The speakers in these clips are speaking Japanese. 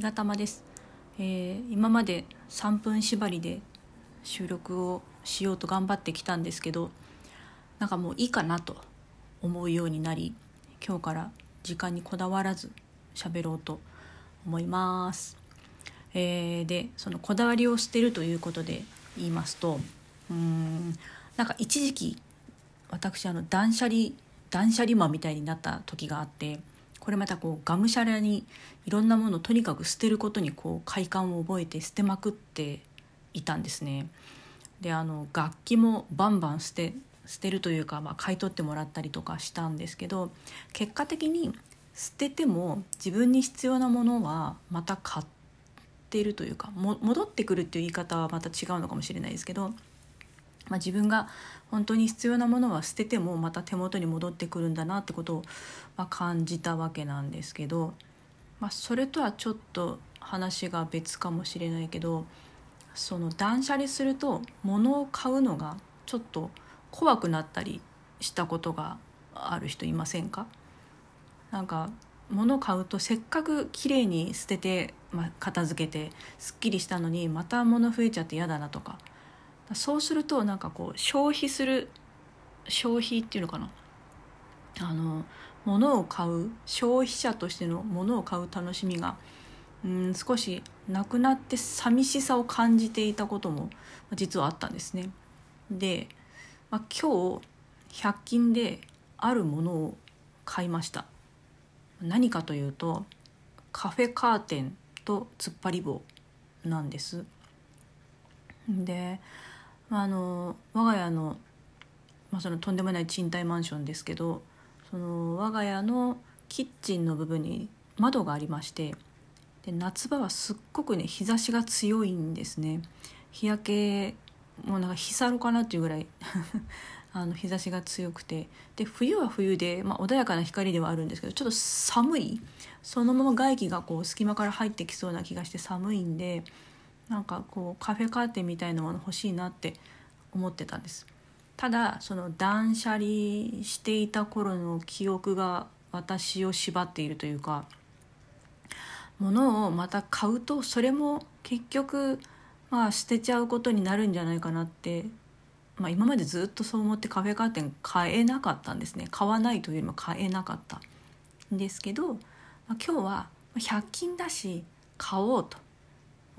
日がたまです、えー、今まで3分縛りで収録をしようと頑張ってきたんですけどなんかもういいかなと思うようになり今日から時間にこだわらず喋ろうと思います。えー、でそのこだわりを捨てるということで言いますとうんなんか一時期私あの断捨離断捨離魔みたいになった時があってこれまたこうがむしゃらにいろんなものをとにかく捨てることにこう快感を覚えて捨てまくっていたんですね。であの楽器もバンバン捨て捨てるというか、まあ、買い取ってもらったりとかしたんですけど結果的に捨てても自分に必要なものはまた買ってるというか戻ってくるっていう言い方はまた違うのかもしれないですけど、まあ、自分が本当に必要なものは捨ててもまた手元に戻ってくるんだなってことを、ま、感じたわけなんですけど、まあ、それとはちょっと話が別かもしれないけどその断捨離すると物を買うのがちょっと怖くなったりしたことがある人いませんか？なんか物を買うとせっかく綺麗に捨てて、まあ、片付けてすっきりしたのにまた物増えちゃって嫌だなとかそうするとなんかこう消費する消費っていうのかな？あの物を買う消費者としての物を買う楽しみがうん少しなくなって寂しさを感じていたことも実はあったんですね。で、まあ、今日100均であるものを買いました。何かというとカフェカーテンと突っ張り棒なんです。であの我が家の,、まあ、そのとんでもない賃貸マンションですけどその我が家のキッチンの部分に窓がありましてで夏場はすっごくね日差しが強いんですね。日焼けもうなんか日サロかなっていうぐらい あの日差しが強くて。で冬は冬で、まあ、穏やかな光ではあるんですけどちょっと寒い。そのまま外気がこう隙間から入ってきそうな気がして寒いんでなんかこうカフェカーテンみたいなもの欲しいなって思ってたんです。ただその断捨離していた頃の記憶が私を縛っているというか物をまた買うとそれも結局まあ捨てちゃうことになるんじゃないかなってまあ、今までずっとそう思ってカフェカーテン買えなかったんですね。買わないというよりも買えなかったんですけど、まあ、今日は100均だし買おうと。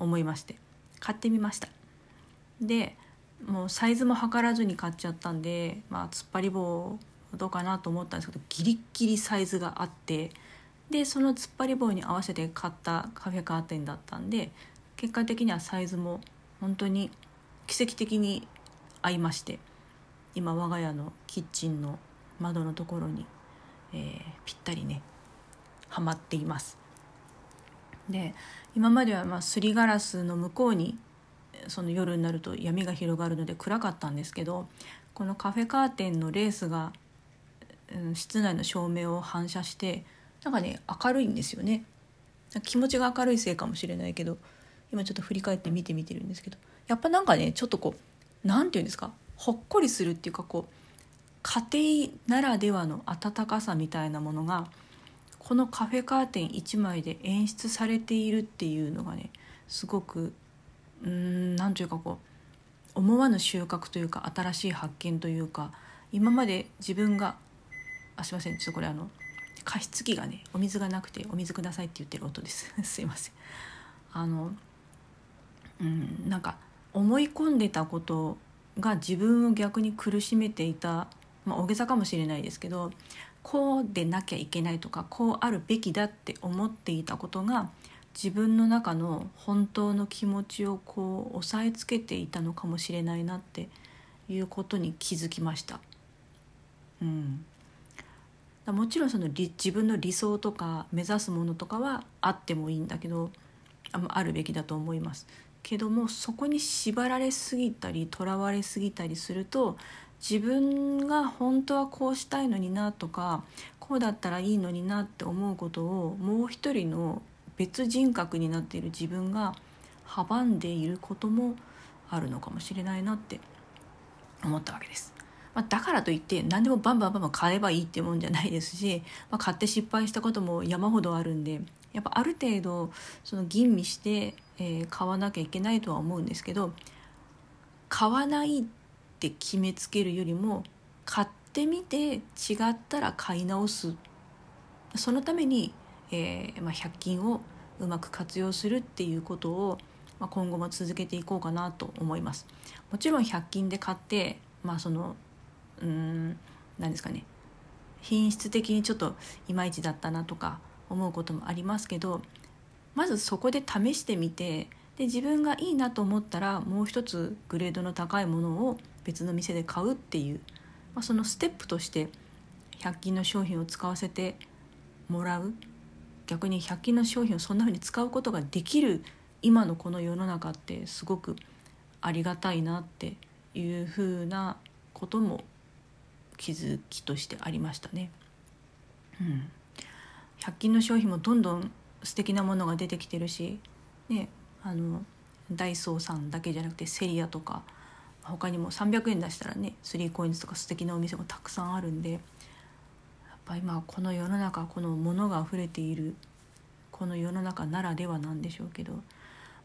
思いまして買ってみました。でもうサイズも測らずに買っちゃったんで、まあ、突っ張り棒どうかなと思ったんですけどギリッギリサイズがあってでその突っ張り棒に合わせて買ったカフェカーテンだったんで結果的にはサイズも本当に奇跡的に合いまして今我が家のキッチンの窓のところに、えー、ぴったりねはまっています。で今まではまあすりガラスの向こうにその夜になると闇が広がるので暗かったんですけどこのカフェカーテンのレースが、うん、室内の照明を反射してなんかね明るいんですよね。気持ちが明るいせいかもしれないけど今ちょっと振り返って見てみてるんですけどやっぱなんかねちょっとこう何て言うんですか？ほっこりするっていうかこう家庭ならではの温かさみたいなものがこのカフェカーテン1枚で演出されているっていうのがねすごくうん何というかこう思わぬ収穫というか新しい発見というか今まで自分があすいませんちょっとこれあの加湿器がねお水がなくてお水くださいって言ってる音です。すいません。あのうんなんか思い込んでたことが自分を逆に苦しめていた、まあ、大げさかもしれないですけどこうでなきゃいけないとかこうあるべきだって思っていたことが自分の中の本当の気持ちをこう押さえつけていたのかもしれないなっていうことに気づきました。うん、もちろんその自分の理想とか目指すものとかはあってもいいんだけどあるべきだと思いますけどもそこに縛られすぎたりとらわれすぎたりすると自分が本当はこうしたいのになとかこうだったらいいのになって思うことをもう一人の別人格になっている自分が阻んでいることもあるのかもしれないなって思ったわけです。まあ、だからといって何でもバンバンバンバン買えばいいってもんじゃないですし、まあ、買って失敗したことも山ほどあるんでやっぱある程度その吟味して、えー、買わなきゃいけないとは思うんですけど買わないって決めつけるよりも買ってみて違ったら買い直すそのために、えーまあ、100均をうまく活用するっていうことを、まあ、今後も続けていこうかなと思います。もちろん100均で買ってまあそのうん何ですかね品質的にちょっといまいちだったなとか思うこともありますけどまずそこで試してみてで自分がいいなと思ったらもう一つグレードの高いものを別の店で買うっていう、まあ、そのステップとして100均の商品を使わせてもらう逆に100均の商品をそんな風に使うことができる今のこの世の中ってすごくありがたいなっていう風なことも気づきとしてありましたね。うん、100均の商品もどんどん素敵なものが出てきてるし、ね、あのダイソーさんだけじゃなくてセリアとか他にも300円出したらね 3COINS とか素敵なお店もたくさんあるんでやっぱ今この世の中この物が溢れているこの世の中ならではなんでしょうけど、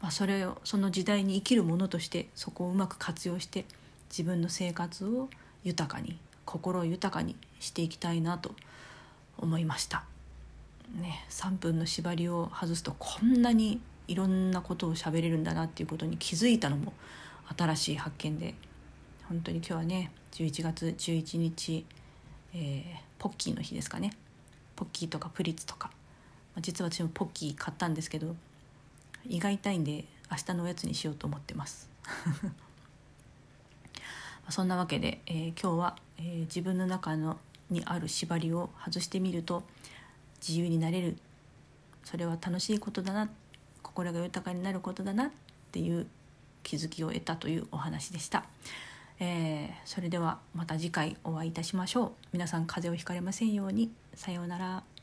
まあ、それをその時代に生きるものとしてそこをうまく活用して自分の生活を豊かに心を豊かにしていきたいなと思いました。ね、3分の縛りを外すとこんなにいろんなことを喋れるんだなっていうことに気づいたのも新しい発見で本当に今日はね11月11日、えー、ポッキーの日ですかね。ポッキーとかプリッツとか、まあ、実は私もポッキー買ったんですけど胃が痛いんで明日のおやつにしようと思ってます。そんなわけで、えー、今日は、えー、自分の中のにある縛りを外してみると自由になれる。それは楽しいことだな。心が豊かになることだなっていう気づきを得たというお話でした、えー、それではまた次回お会いいたしましょう。皆さん風邪をひかれませんように。さようなら。